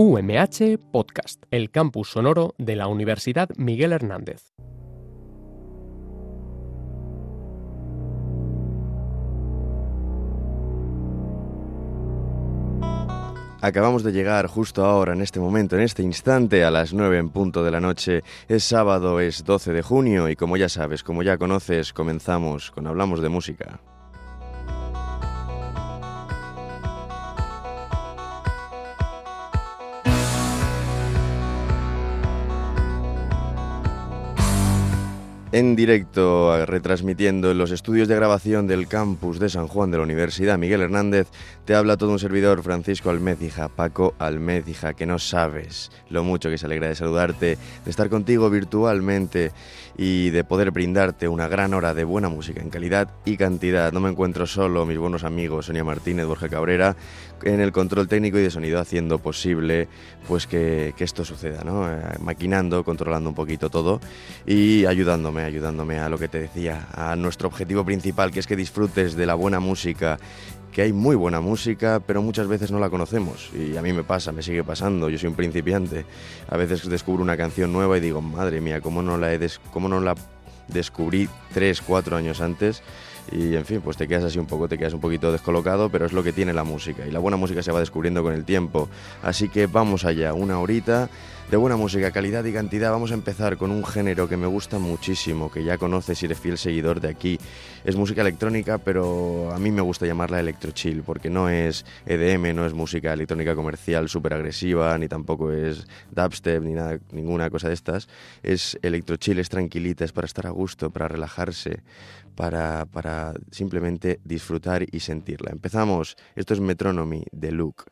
UMH Podcast, el campus sonoro de la Universidad Miguel Hernández. Acabamos de llegar justo ahora, en este momento, en este instante, a las 9 en punto de la noche. Es sábado, es 12 de junio y como ya sabes, como ya conoces, comenzamos con Hablamos de Música. En directo, retransmitiendo en los estudios de grabación del campus de San Juan de la Universidad. Miguel Hernández, te habla todo un servidor Francisco Almécija, Paco Almécija, que no sabes lo mucho que se alegra de saludarte, de estar contigo virtualmente y de poder brindarte una gran hora de buena música en calidad y cantidad. No me encuentro solo, mis buenos amigos Sonia Martínez, Borja Cabrera, en el control técnico y de sonido haciendo posible pues que, que esto suceda, ¿no? Eh, maquinando, controlando un poquito todo y ayudándome ayudándome, a lo que te decía, a nuestro objetivo principal, que es que disfrutes de la buena música que hay muy buena música, pero muchas veces no la conocemos. Y a mí me pasa, me sigue pasando. Yo soy un principiante. A veces descubro una canción nueva y digo, madre mía, ¿cómo no la, he cómo no la descubrí tres, cuatro años antes? Y en fin, pues te quedas así un poco, te quedas un poquito descolocado, pero es lo que tiene la música. Y la buena música se va descubriendo con el tiempo. Así que vamos allá, una horita de buena música, calidad y cantidad. Vamos a empezar con un género que me gusta muchísimo, que ya conoces y eres fiel seguidor de aquí. Es música electrónica, pero a mí me gusta llamarla electrochill, porque no es EDM, no es música electrónica comercial súper agresiva, ni tampoco es dubstep, ni nada, ninguna cosa de estas. Es electrochill, es tranquilita, es para estar a gusto, para relajarse, para, para simplemente disfrutar y sentirla. Empezamos. Esto es Metronomy de Luke.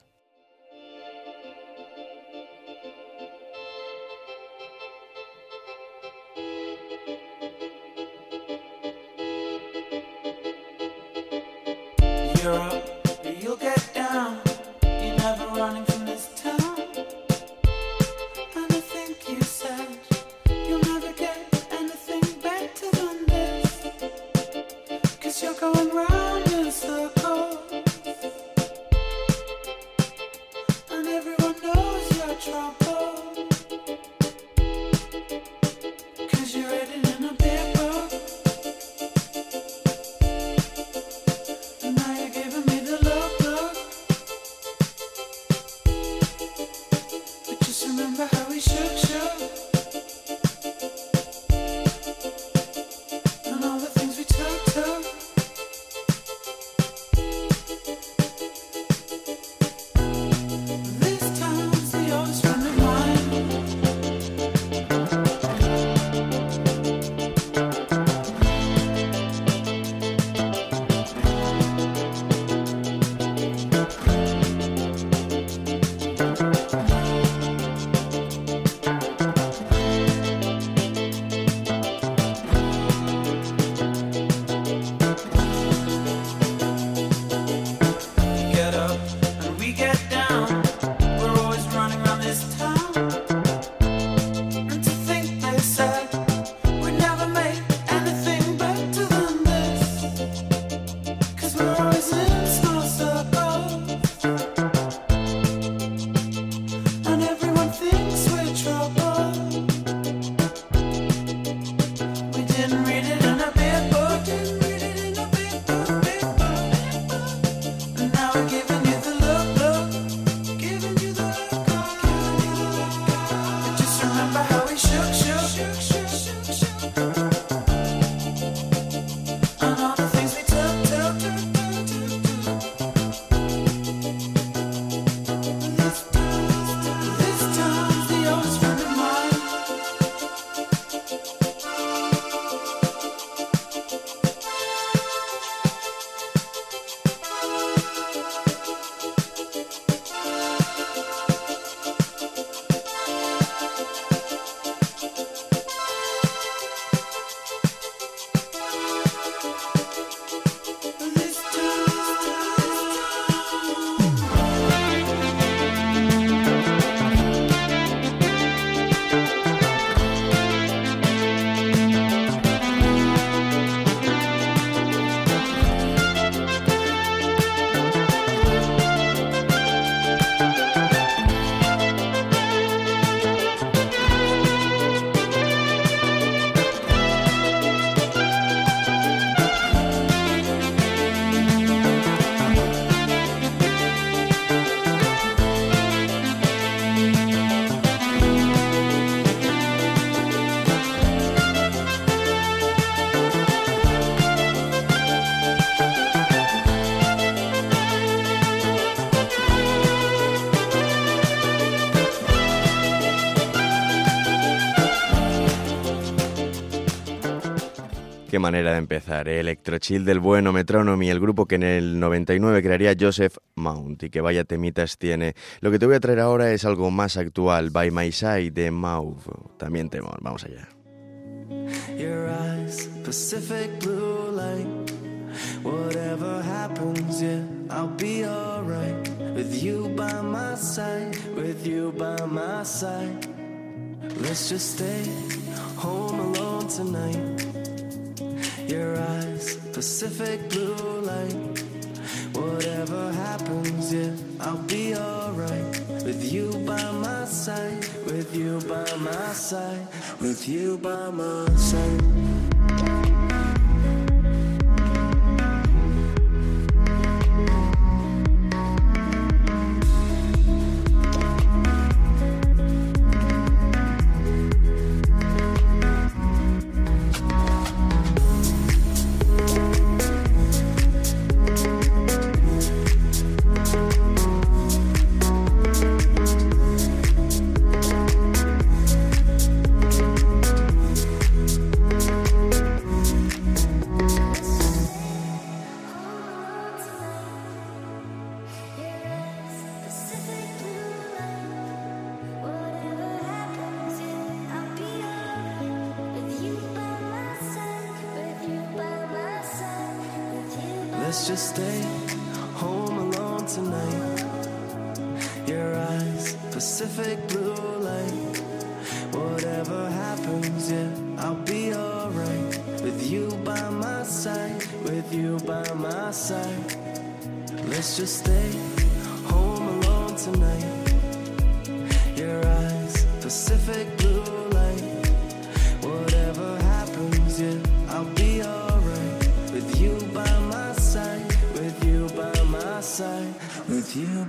Qué manera de empezar, ¿eh? Electrochill del bueno Metronomy, el grupo que en el 99 crearía Joseph Mount y que vaya temitas tiene. Lo que te voy a traer ahora es algo más actual, By My Side de Mauve. También temor, vamos allá. Whatever happens, yeah, I'll be alright. Let's just stay home alone tonight. Your eyes, Pacific blue light. Whatever happens, yeah, I'll be alright. With you by my side, with you by my side, with you by my side. You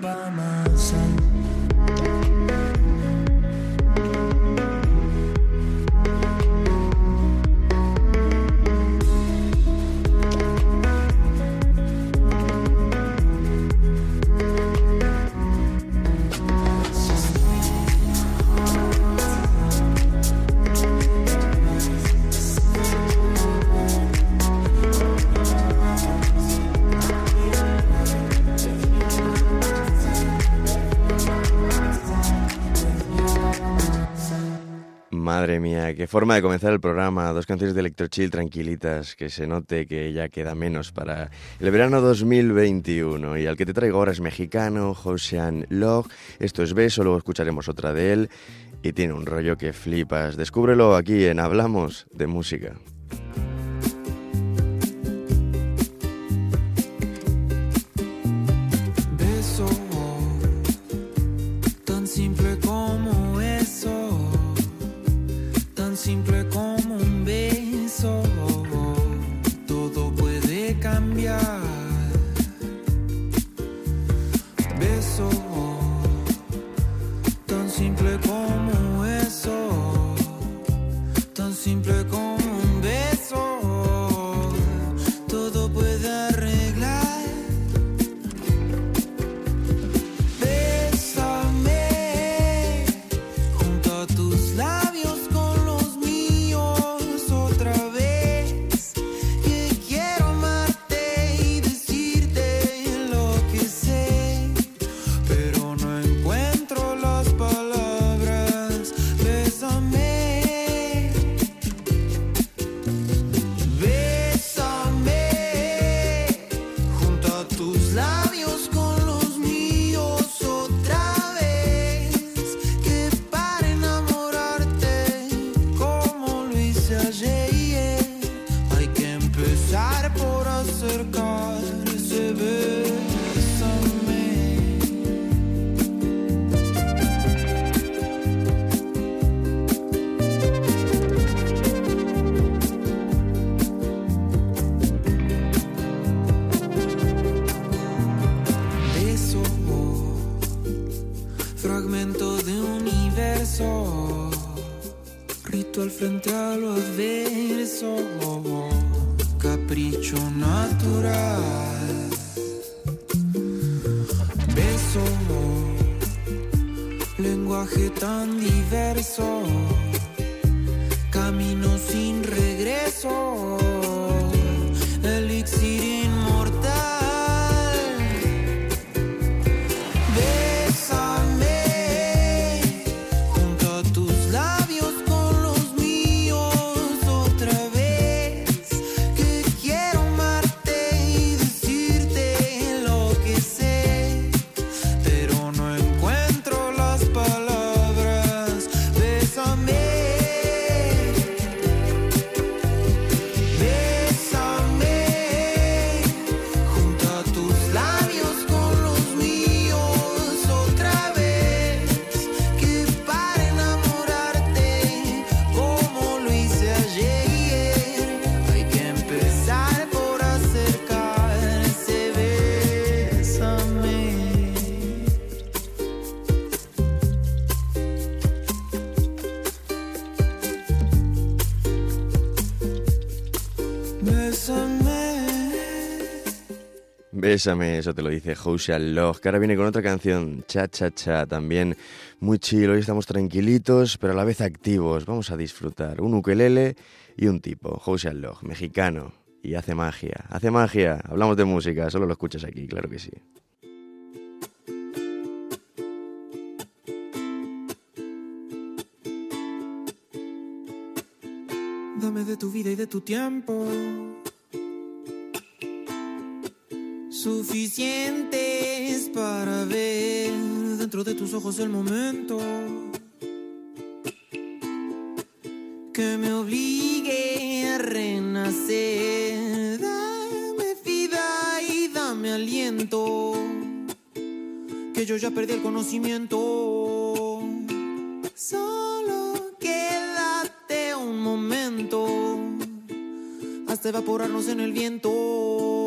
qué forma de comenzar el programa. Dos canciones de Electrochill tranquilitas, que se note que ya queda menos para el verano 2021. Y al que te traigo ahora es mexicano, Josean Log. Esto es Beso, luego escucharemos otra de él. Y tiene un rollo que flipas. Descúbrelo aquí en Hablamos de Música. Bésame, eso te lo dice Jose Log, que ahora viene con otra canción, Cha Cha Cha, también muy chill. Hoy estamos tranquilitos, pero a la vez activos. Vamos a disfrutar. Un ukelele y un tipo, Jose Log, mexicano, y hace magia. Hace magia. Hablamos de música, solo lo escuchas aquí, claro que sí. Dame de tu vida y de tu tiempo. Suficientes para ver dentro de tus ojos el momento que me obligue a renacer. Dame vida y dame aliento, que yo ya perdí el conocimiento. Solo quédate un momento hasta evaporarnos en el viento.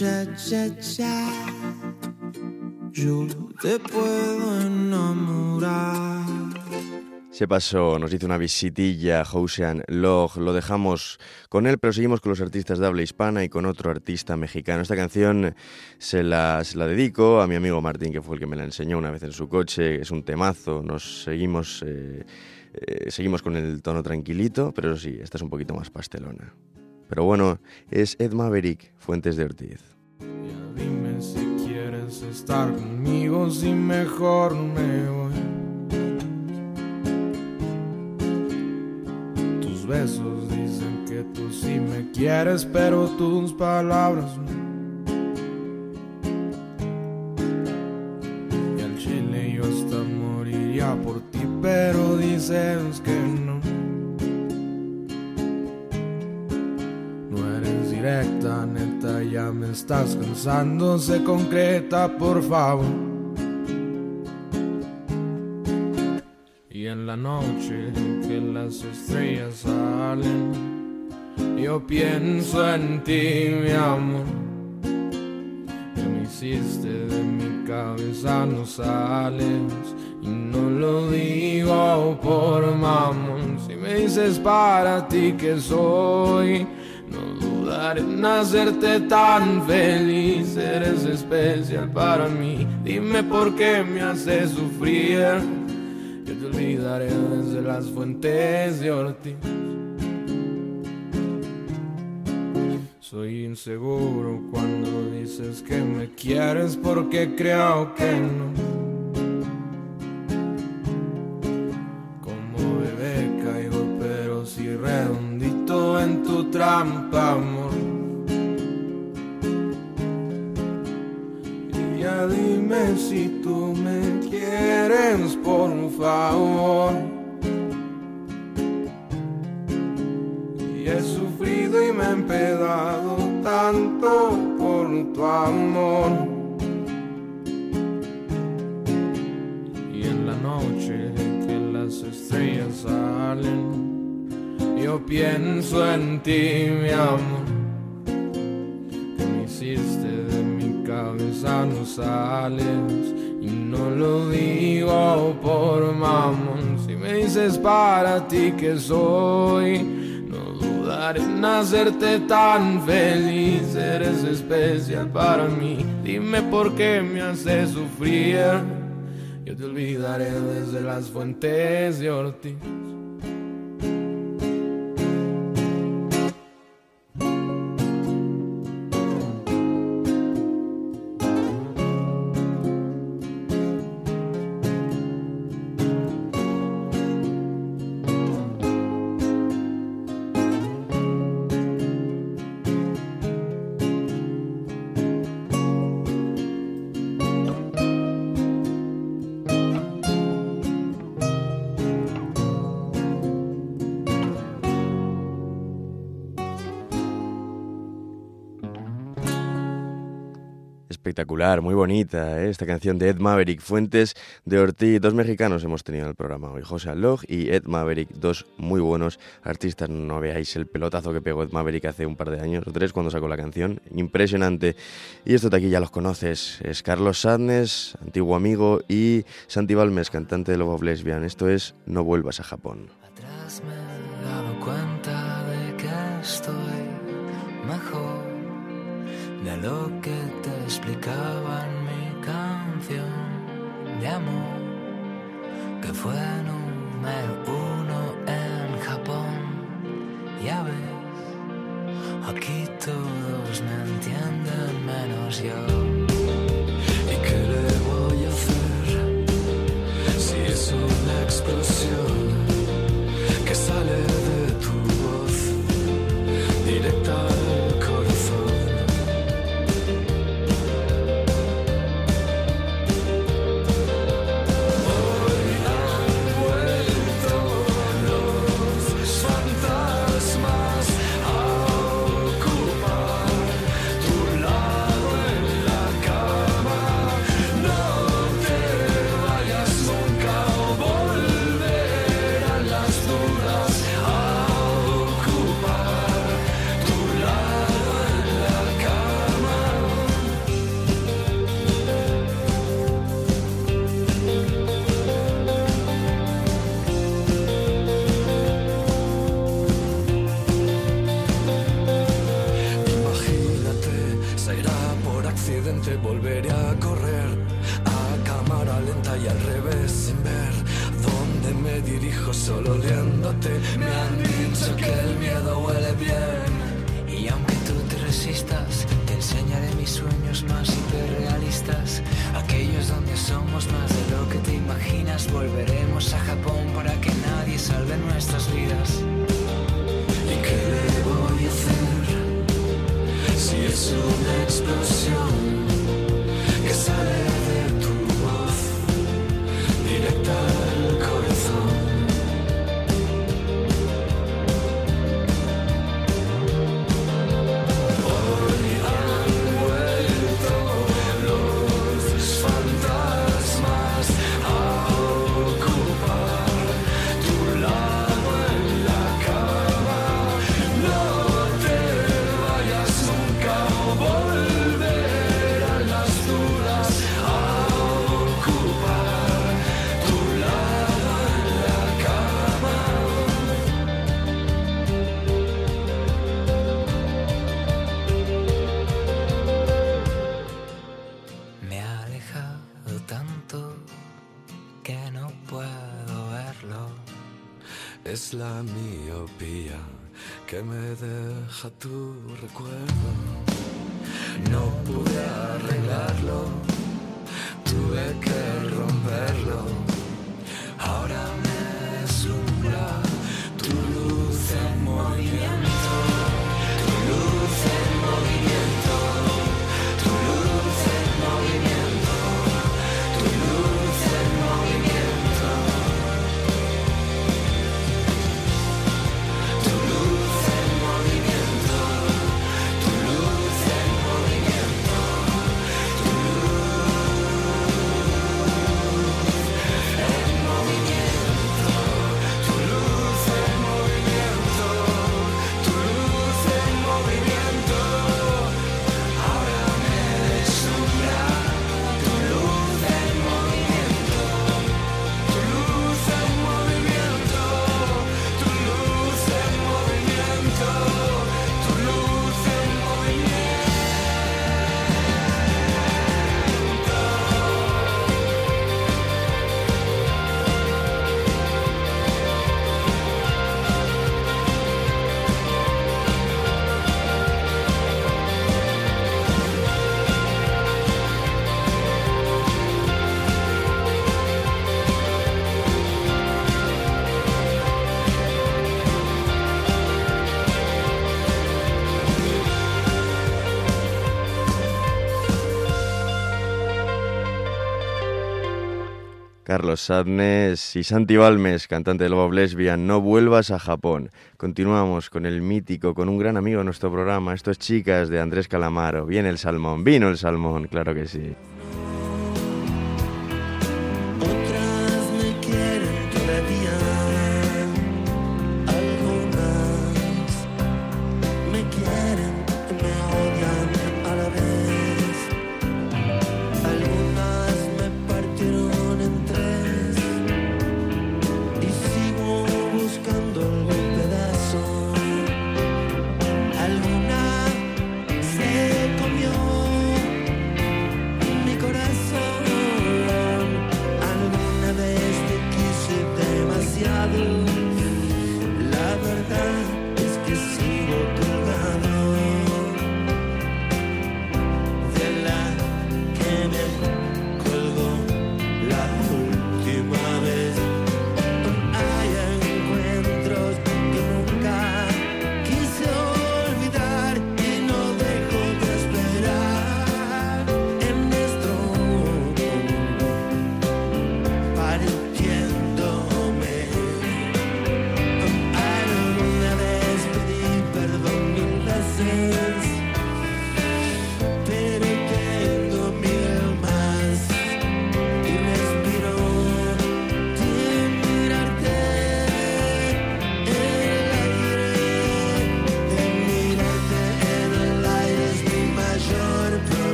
Bailar un cha-cha-cha. Yo te puedo enamorar. Se pasó, nos hizo una visitilla Housean Log, lo dejamos con él, pero seguimos con los artistas de habla hispana y con otro artista mexicano. Esta canción se la, dedico a mi amigo Martín, que fue el que me la enseñó una vez en su coche, es un temazo, nos seguimos, eh, eh, seguimos con el tono tranquilito, pero sí, esta es un poquito más pastelona. Pero bueno, es Ed Maverick, Fuentes de Ortiz. Ya dime si quieres estar conmigo, si mejor me voy. Tus besos dicen que tú sí me quieres, pero tus palabras no. Y al chile yo hasta moriría por ti, pero dices que no. Directa, neta, ya me estás cansando, se concreta, por favor. Y en la noche que las estrellas salen, yo pienso en ti, mi amor. Que me hiciste de mi cabeza, no sales. Y no lo digo por mamón. Si me dices para ti que soy, no dudaré en hacerte tan feliz. Eres especial para mí. Dime por qué me haces sufrir. Yo te olvidaré desde las fuentes de Ortiz. Soy inseguro cuando dices que me quieres porque creo que no. Como bebé caigo, pero si redondito en tu trampa, amor. Si tú me quieres, por favor. Y he sufrido y me he empedado tanto por tu amor. Y en la noche que las estrellas salen, yo pienso en ti, para ti que soy, no dudaré en hacerte tan feliz. Eres especial para mí. Dime por qué me haces sufrir. Yo te olvidaré desde las fuentes de Ortiz. Espectacular, muy bonita ¿eh? esta canción de Ed Maverick, Fuentes de Ortiz. Dos mexicanos hemos tenido en el programa hoy, José Aloj y Ed Maverick, dos muy buenos artistas. No veáis el pelotazo que pegó Ed Maverick hace un par de años o tres cuando sacó la canción. Impresionante. Y esto de aquí ya los conoces. Es Carlos Sadness, antiguo amigo, y Santi Balmes, cantante de Love of Lesbian. Esto es No vuelvas a Japón. Atrás me he dado cuenta de que estoy mejor de lo que te explicaba en mi canción de amor, que fue número uno en Japón. Ya ves, aquí todos me entienden menos yo. ¿Y qué le voy a hacer si es una explosión? Solo oliéndote. Me han dicho que el miedo huele bien. Y aunque tú te resistas, te enseñaré mis sueños más hiperrealistas. Aquellos donde somos más de lo que te imaginas. Volveremos a Japón para que dejar tu recuerdo. Carlos Sadnes y Santi Balmes, cantante de Love Lesbian, No vuelvas a Japón. Continuamos con el mítico, con un gran amigo de nuestro programa, estos chicas de Andrés Calamaro. Viene el salmón, vino el salmón, claro que sí.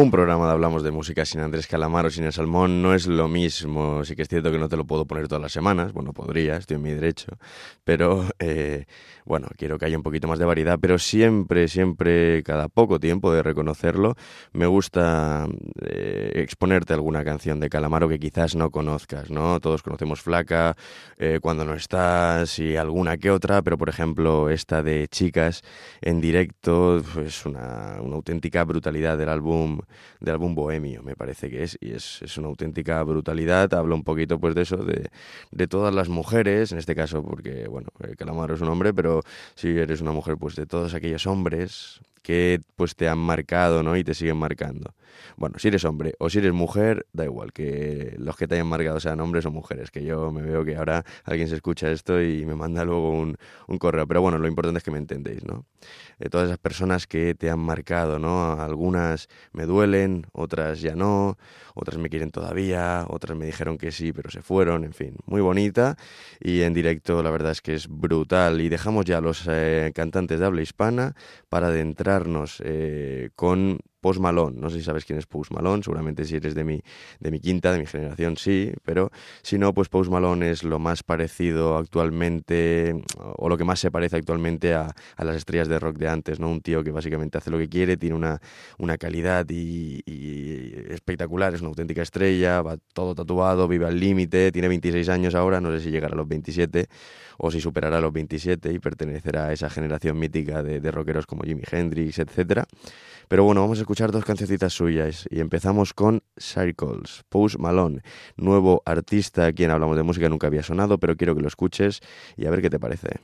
Un programa de hablamos de música sin Andrés Calamaro, sin el Salmón, no es lo mismo. Sí que es cierto que no te lo puedo poner todas las semanas, bueno, podría, estoy en mi derecho, pero eh, bueno, quiero que haya un poquito más de variedad, pero siempre, siempre, cada poco tiempo de reconocerlo, me gusta eh, exponerte alguna canción de Calamaro que quizás no conozcas, ¿no? Todos conocemos Flaca, eh, Cuando no estás y alguna que otra, pero por ejemplo esta de Chicas en directo es pues una, una auténtica brutalidad del álbum del álbum Bohemio, me parece que es, y es, es, una auténtica brutalidad. Habla un poquito pues de eso, de, de todas las mujeres, en este caso porque, bueno, Calamaro es un hombre, pero si eres una mujer, pues de todos aquellos hombres que pues te han marcado, ¿no? Y te siguen marcando. Bueno, si eres hombre o si eres mujer, da igual, que los que te hayan marcado sean hombres o mujeres, que yo me veo que ahora alguien se escucha esto y me manda luego un, un correo. Pero bueno, lo importante es que me entendéis, ¿no? Eh, todas esas personas que te han marcado, ¿no? Algunas me duelen, otras ya no, otras me quieren todavía, otras me dijeron que sí, pero se fueron, en fin, muy bonita y en directo la verdad es que es brutal. Y dejamos ya a los eh, cantantes de habla hispana para adentrarnos eh, con Post Malone. No sé si sabes quién es Post Malone, seguramente si eres de mi, de mi quinta, de mi generación, sí, pero si no, pues Post Malone es lo más parecido actualmente, o lo que más se parece actualmente a, a, las estrellas de rock de antes, ¿no? Un tío que básicamente hace lo que quiere, tiene una, una calidad y, espectacular, es una auténtica estrella, va todo tatuado, vive al límite, tiene 26 años ahora, no sé si llegará a los 27 o si superará los 27 y pertenecerá a esa generación mítica de, de rockeros como Jimi Hendrix, etcétera. Pero bueno, vamos a escuchar dos cancioncitas suyas y empezamos con Circles, Post Malone, nuevo artista a quien hablamos de música nunca había sonado, pero quiero que lo escuches y a ver qué te parece.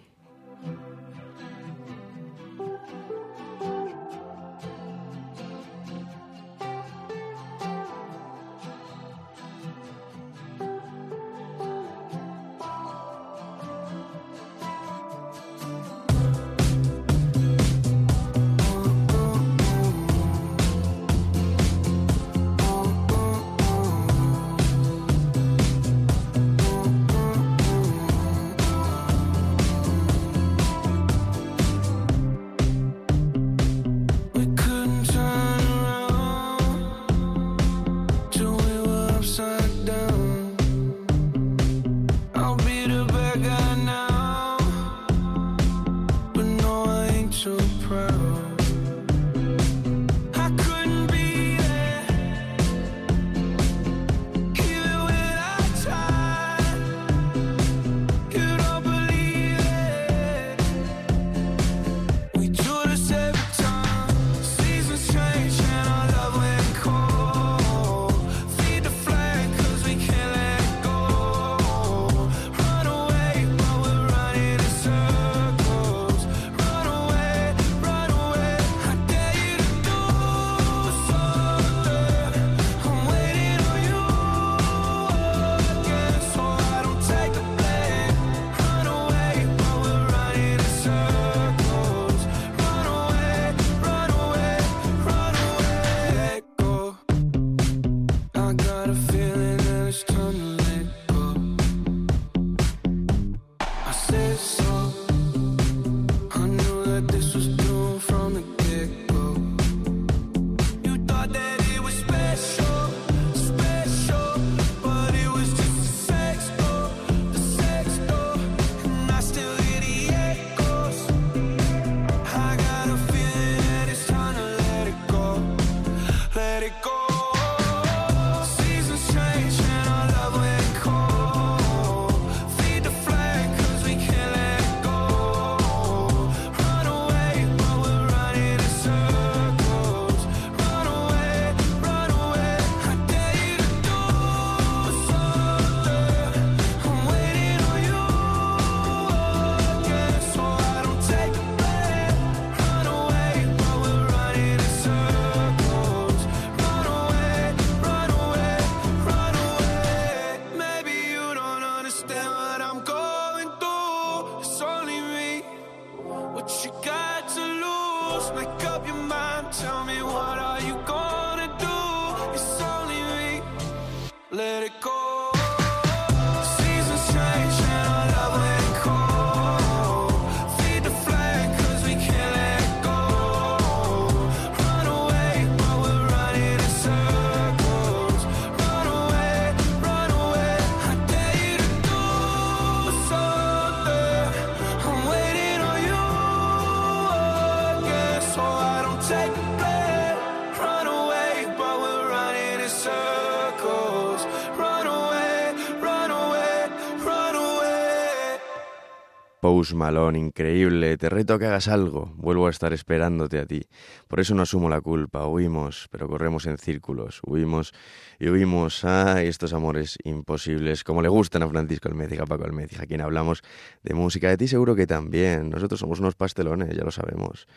Post Malone, increíble. Te reto a que hagas algo. Vuelvo a estar esperándote a ti. Por eso no asumo la culpa. Huimos, pero corremos en círculos. Huimos y huimos. Ay, estos amores imposibles. Como le gustan a Francisco Almeida, a Paco Almeida, a quien hablamos de música. De ti seguro que también. Nosotros somos unos pastelones, ya lo sabemos.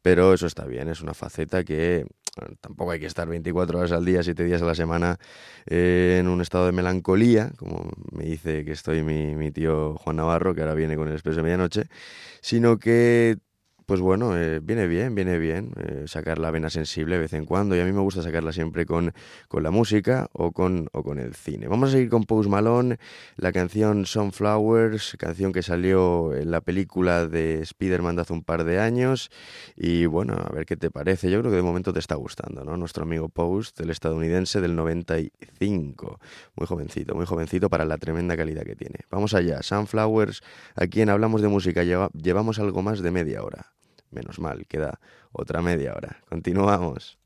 Pero eso está bien. Es una faceta que tampoco hay que estar 24 horas al día, 7 días a la semana eh, en un estado de melancolía, como me dice que estoy mi, mi tío Juan Navarro, que ahora viene con el expreso de medianoche, sino que pues bueno, eh, viene bien, viene bien eh, sacar la vena sensible de vez en cuando y a mí me gusta sacarla siempre con, con la música o con, o con el cine. Vamos a seguir con Post Malone, la canción Sunflowers, canción que salió en la película de Spider-Man de hace un par de años y bueno, a ver qué te parece. Yo creo que de momento te está gustando, ¿no? Nuestro amigo Post, el estadounidense del 95, muy jovencito, muy jovencito para la tremenda calidad que tiene. Vamos allá, Sunflowers, aquí en Hablamos de Música llevamos algo más de media hora. Menos mal, queda otra media hora. Continuamos.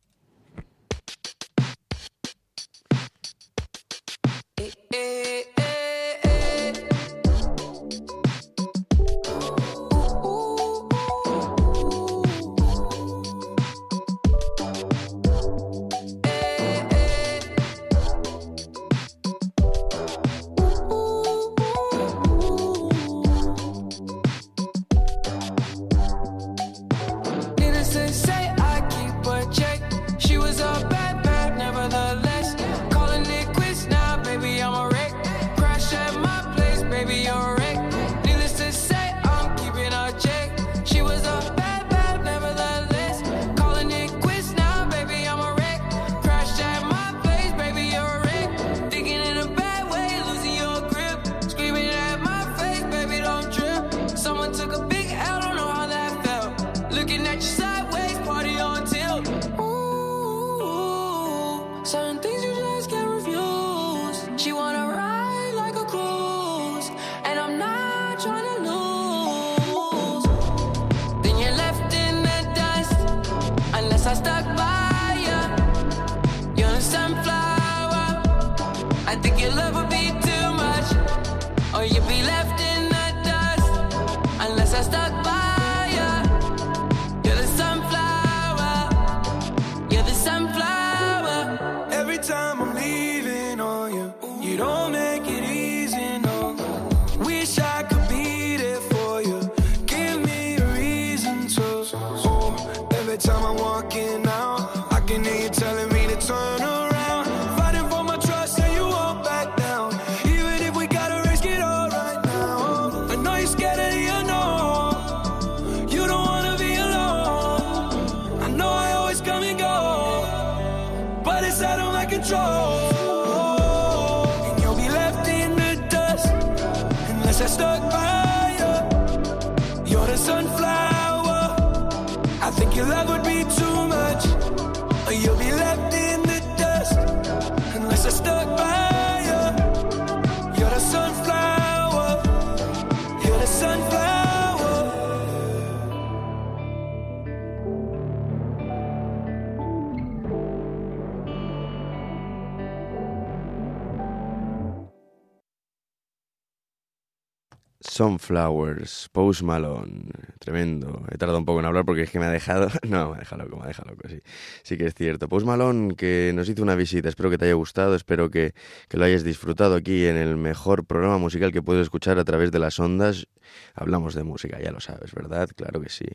Sunflowers, Post Malone, tremendo. He tardado un poco en hablar porque es que me ha dejado, no, me ha dejado loco, me ha dejado loco, sí. Sí que es cierto. Post Malone que nos hizo una visita, espero que te haya gustado, espero que, que lo hayas disfrutado aquí en el mejor programa musical que puedes escuchar a través de las ondas. Hablamos de música, ya lo sabes, ¿verdad? Claro que sí.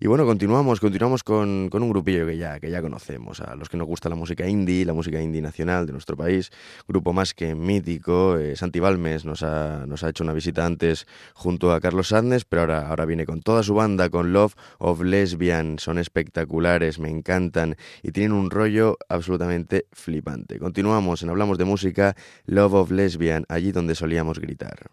Y bueno, continuamos, continuamos con, con un grupillo que ya, que ya conocemos, a los que nos gusta la música indie, la música indie nacional de nuestro país, grupo más que mítico. Eh, Santi Balmes nos ha, nos ha hecho una visita antes junto a Carlos Sadnes, pero ahora, ahora viene con toda su banda, con Love of Lesbian. Son espectaculares, me encantan y tienen un rollo absolutamente flipante. Continuamos en Hablamos de Música, Love of Lesbian, allí donde solíamos gritar.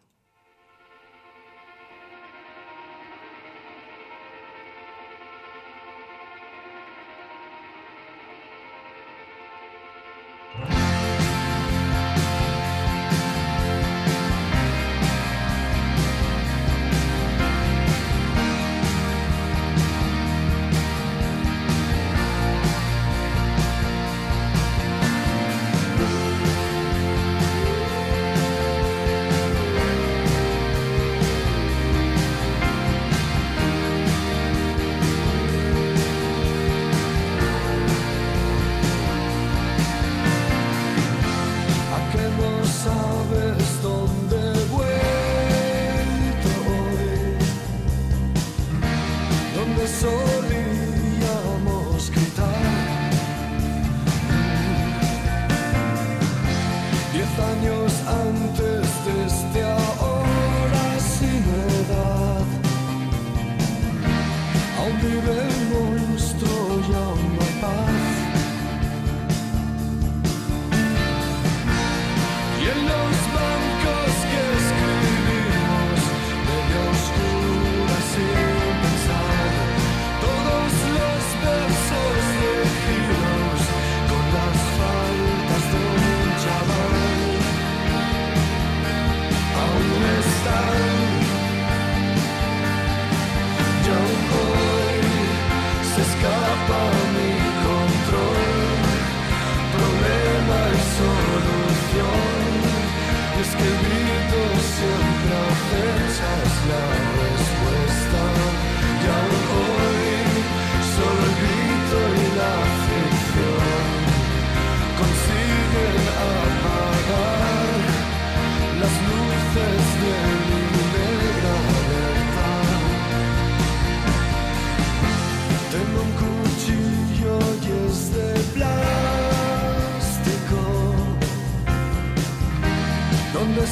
knows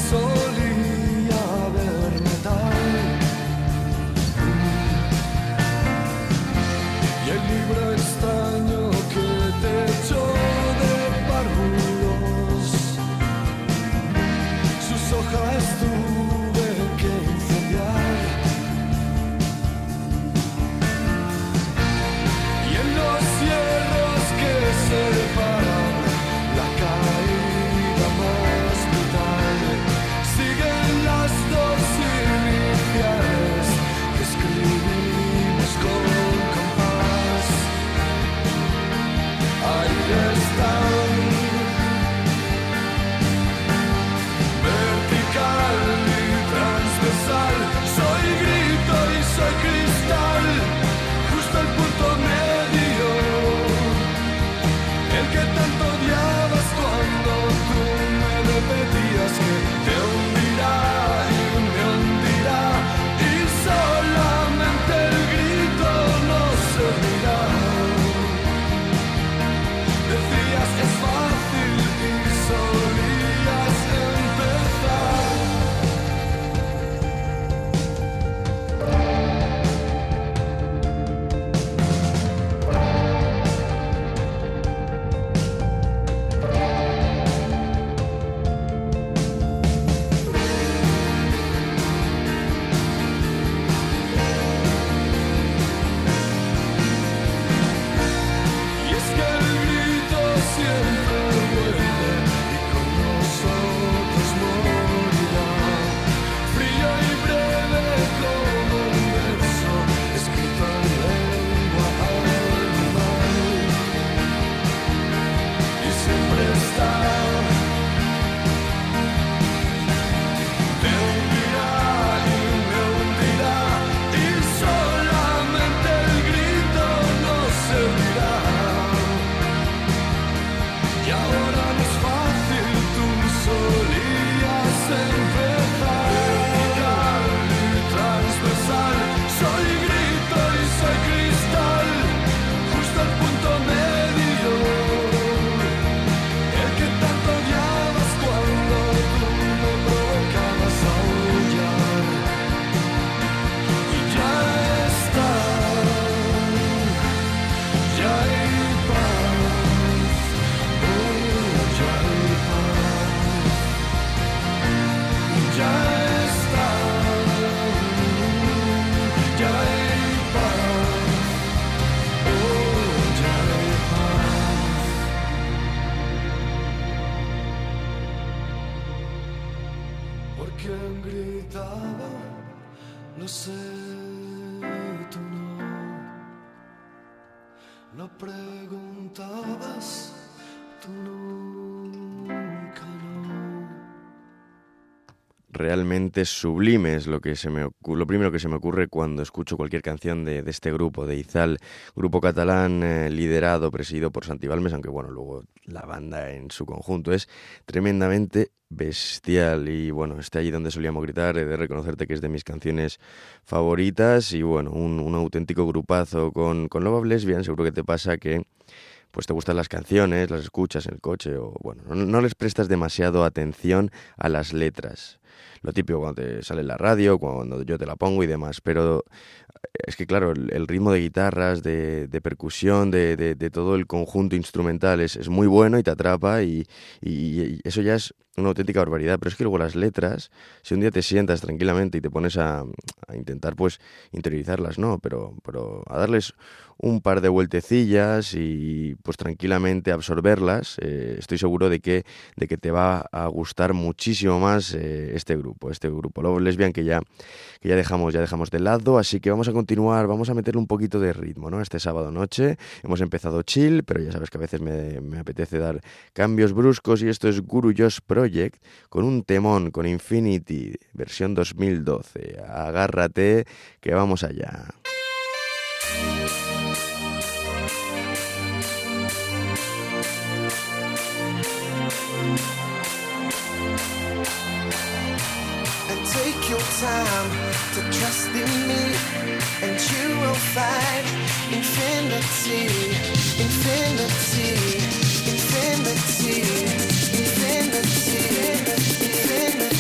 soul. Realmente sublime es lo que se me lo primero que se me ocurre cuando escucho cualquier canción de, este grupo de Izal, grupo catalán eh, liderado, presidido por Santi Balmes, aunque bueno, luego la banda en su conjunto es tremendamente bestial. Y bueno, está allí donde solíamos gritar, he de reconocerte que es de mis canciones favoritas. Y bueno, un, auténtico grupazo con, con Love Lesbian, seguro que te pasa que pues te gustan las canciones, las escuchas en el coche o bueno, no, les prestas demasiado atención a las letras lo típico cuando te sale la radio, cuando yo te la pongo y demás, pero es que claro, el, ritmo de guitarras, de, percusión, de, todo el conjunto instrumental es, muy bueno y te atrapa y, eso ya es una auténtica barbaridad, pero es que luego las letras, si un día te sientas tranquilamente y te pones a, intentar pues interiorizarlas, no, pero, pero a darles un par de vueltecillas y pues tranquilamente absorberlas, eh, estoy seguro de que, de que te va a gustar muchísimo más eh, este grupo, este grupo Love Lesbian que ya, que ya dejamos, ya dejamos de lado, así que vamos a continuar, vamos a meterle un poquito de ritmo, ¿no? Este sábado noche hemos empezado chill, pero ya sabes que a veces me, me apetece dar cambios bruscos y esto es Guru Josh Project con un temón con Infinity versión 2012. Agárrate que vamos allá. To trust in me, and you will find infinity, infinity, infinity, infinity, infinity,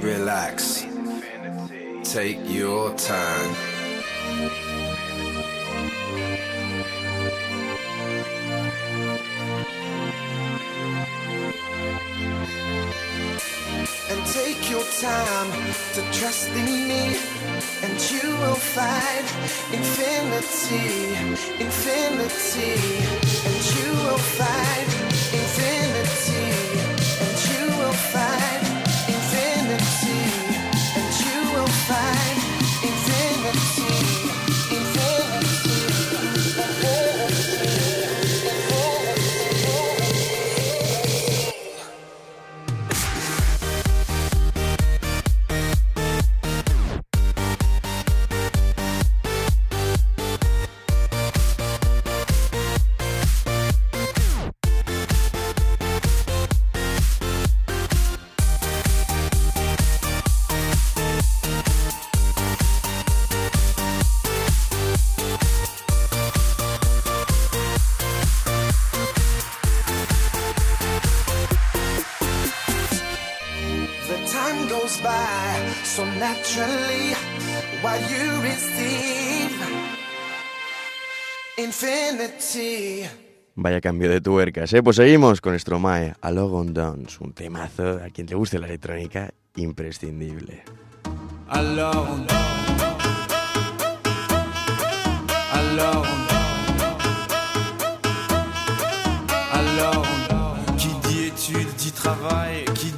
Relax. Take your time. and take your time to trust in me, and you will find infinity, infinity, Vaya cambio de tuercas, ¿eh? Pues seguimos con Stromae, A Logon Dance, un temazo a quien le guste la electrónica imprescindible. Qui dit études dit travail Qui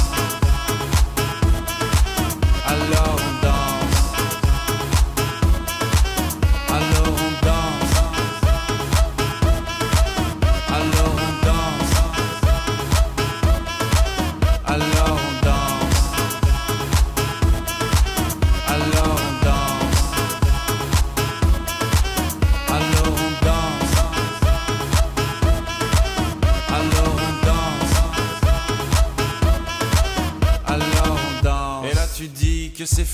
love.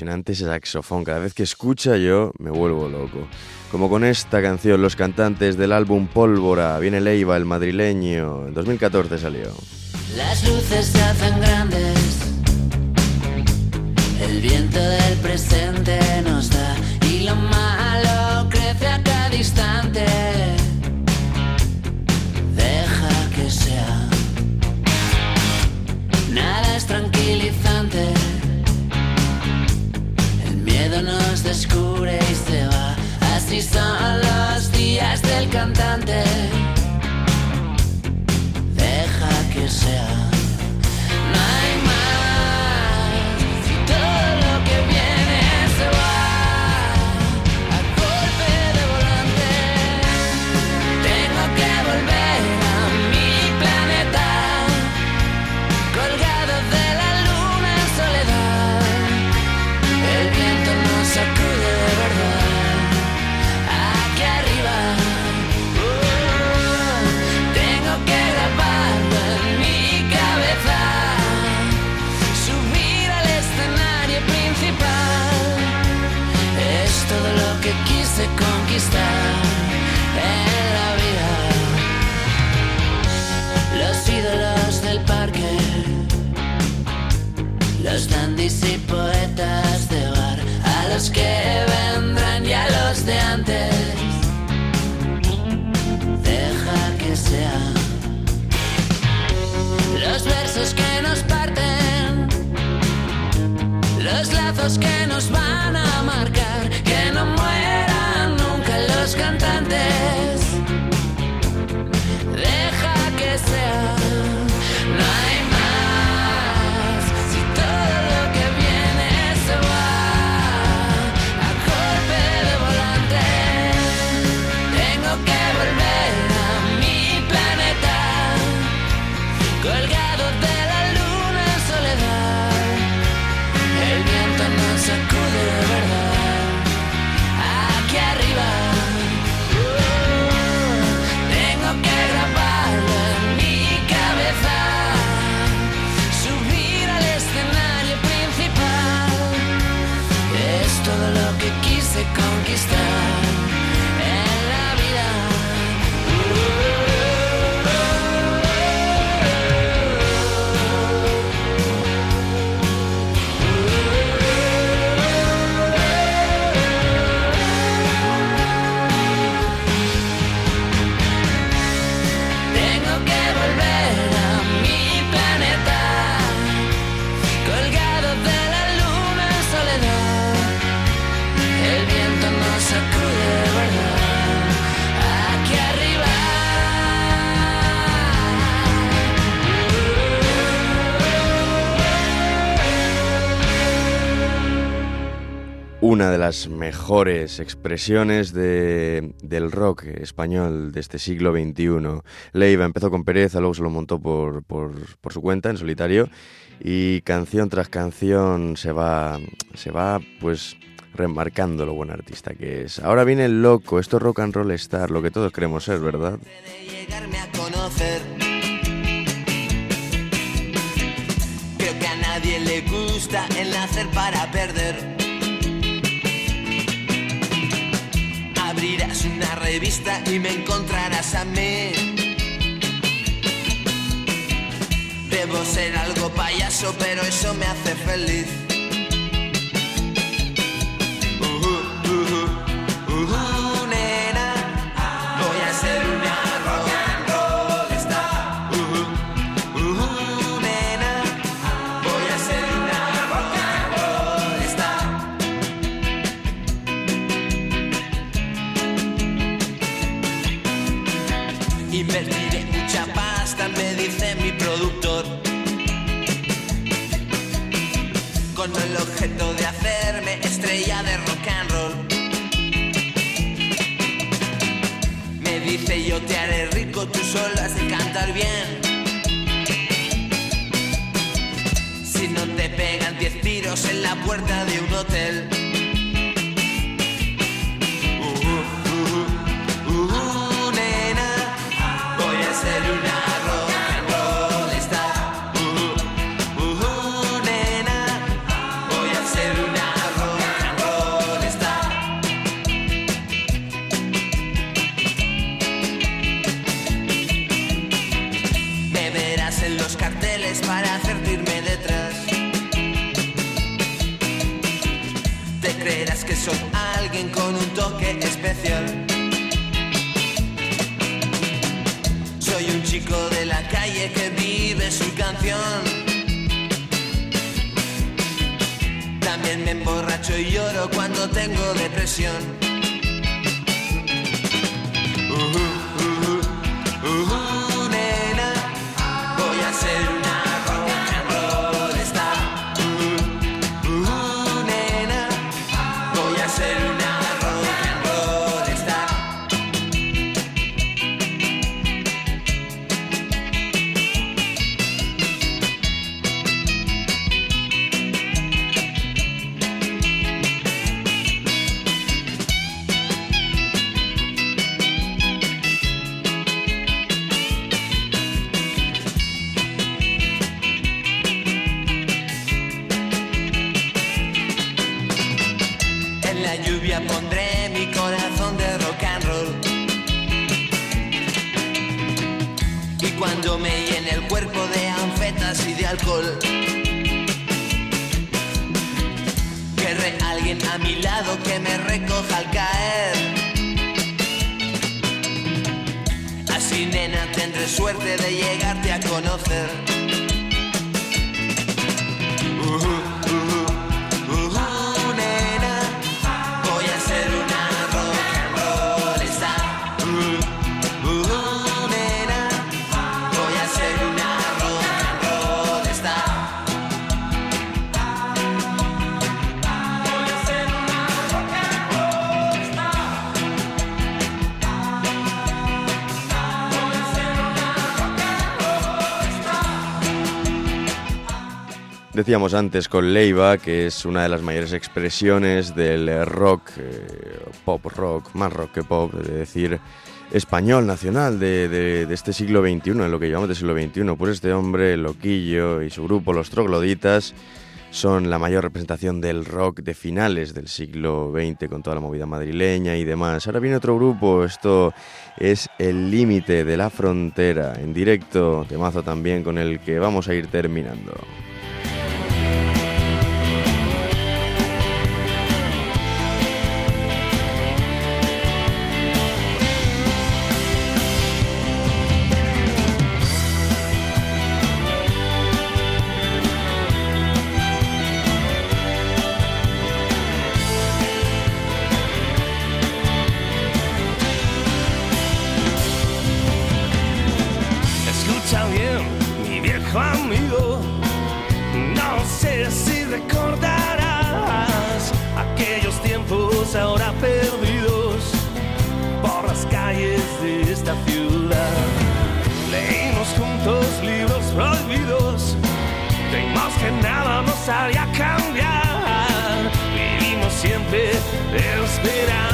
impresionante ese saxofón. Cada vez que escucha yo me vuelvo loco. Como con esta canción, los cantantes del álbum Pólvora, viene Leiva, el madrileño, en 2014 salió. Las luces se hacen grandes, el viento del presente nos da y lo malo crece a cada instante. así son los días del cantante. Deja que sea. Las mejores expresiones de, del rock español de este siglo XXI. Leiva empezó con pereza, luego se lo montó por, por, por su cuenta en solitario y canción tras canción se va, se va pues remarcando lo buen artista que es. Ahora viene el loco, esto es rock and roll star, lo que todos queremos ser, ¿verdad? de llegarme a conocer. Creo que a nadie le gusta el nacer para perder. Abrirás una revista y me encontrarás a mí. Debo ser algo payaso, pero eso me hace feliz. Ujú, ujú, ujú, Con el objeto de hacerme estrella de rock and roll. Me dice yo te haré rico, tú solo has de cantar bien. Si no te pegan 10 tiros en la puerta de un hotel. Ujú, ujú, ujú, alguien con un toque especial. Soy un chico de la calle que vive su canción. También me emborracho y lloro cuando tengo depresión. A mi lado que me recoja al caer. Así, nena, tendré suerte de llegarte a conocer. Decíamos antes con Leiva, que es una de las mayores expresiones del eh, rock, eh, pop rock, más rock que pop, es decir, español, nacional de, de- de este siglo XXI, en lo que llamamos de siglo XXI. Pues este hombre, Loquillo y su grupo, los Trogloditas, son la mayor representación del rock de finales del siglo XX, con toda la movida madrileña y demás. Ahora viene otro grupo, esto es El Límite de la Frontera, en directo, temazo también con el que vamos a ir terminando. Nada nos haría cambiar. Vivimos siempre esperando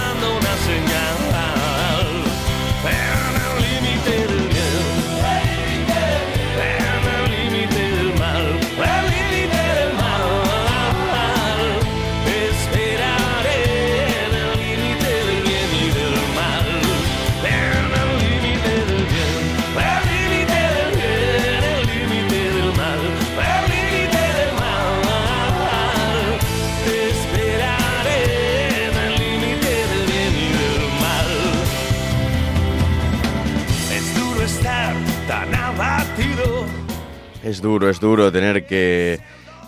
Es duro, es duro tener que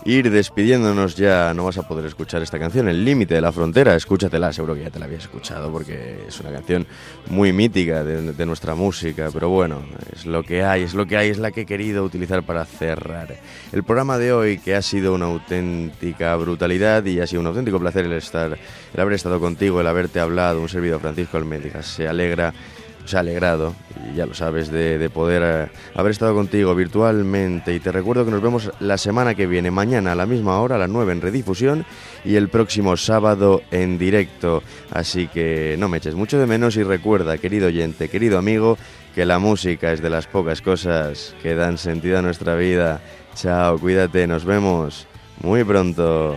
ir despidiéndonos ya. No vas a poder escuchar esta canción, El límite de la frontera. Escúchatela, seguro que ya te la habías escuchado porque es una canción muy mítica de, de nuestra música. Pero bueno, es lo que hay, es lo que hay, es la que he querido utilizar para cerrar el programa de hoy, que ha sido una auténtica brutalidad y ha sido un auténtico placer el estar, el haber estado contigo, el haberte hablado. Un servidor Francisco Alméndija se alegra se ha alegrado, y ya lo sabes, de, de poder eh, haber estado contigo virtualmente. Y te recuerdo que nos vemos la semana que viene, mañana a la misma hora, a las 9 en redifusión, y el próximo sábado en directo. Así que no me eches mucho de menos y recuerda, querido oyente, querido amigo, que la música es de las pocas cosas que dan sentido a nuestra vida. Chao, cuídate, nos vemos muy pronto.